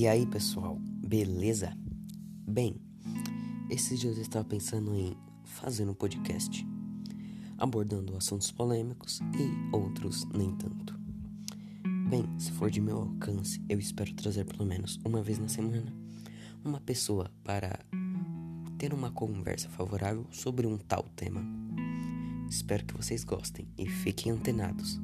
E aí, pessoal, beleza? Bem, esses dias eu estava pensando em fazer um podcast abordando assuntos polêmicos e outros nem tanto. Bem, se for de meu alcance, eu espero trazer pelo menos uma vez na semana uma pessoa para ter uma conversa favorável sobre um tal tema. Espero que vocês gostem e fiquem antenados.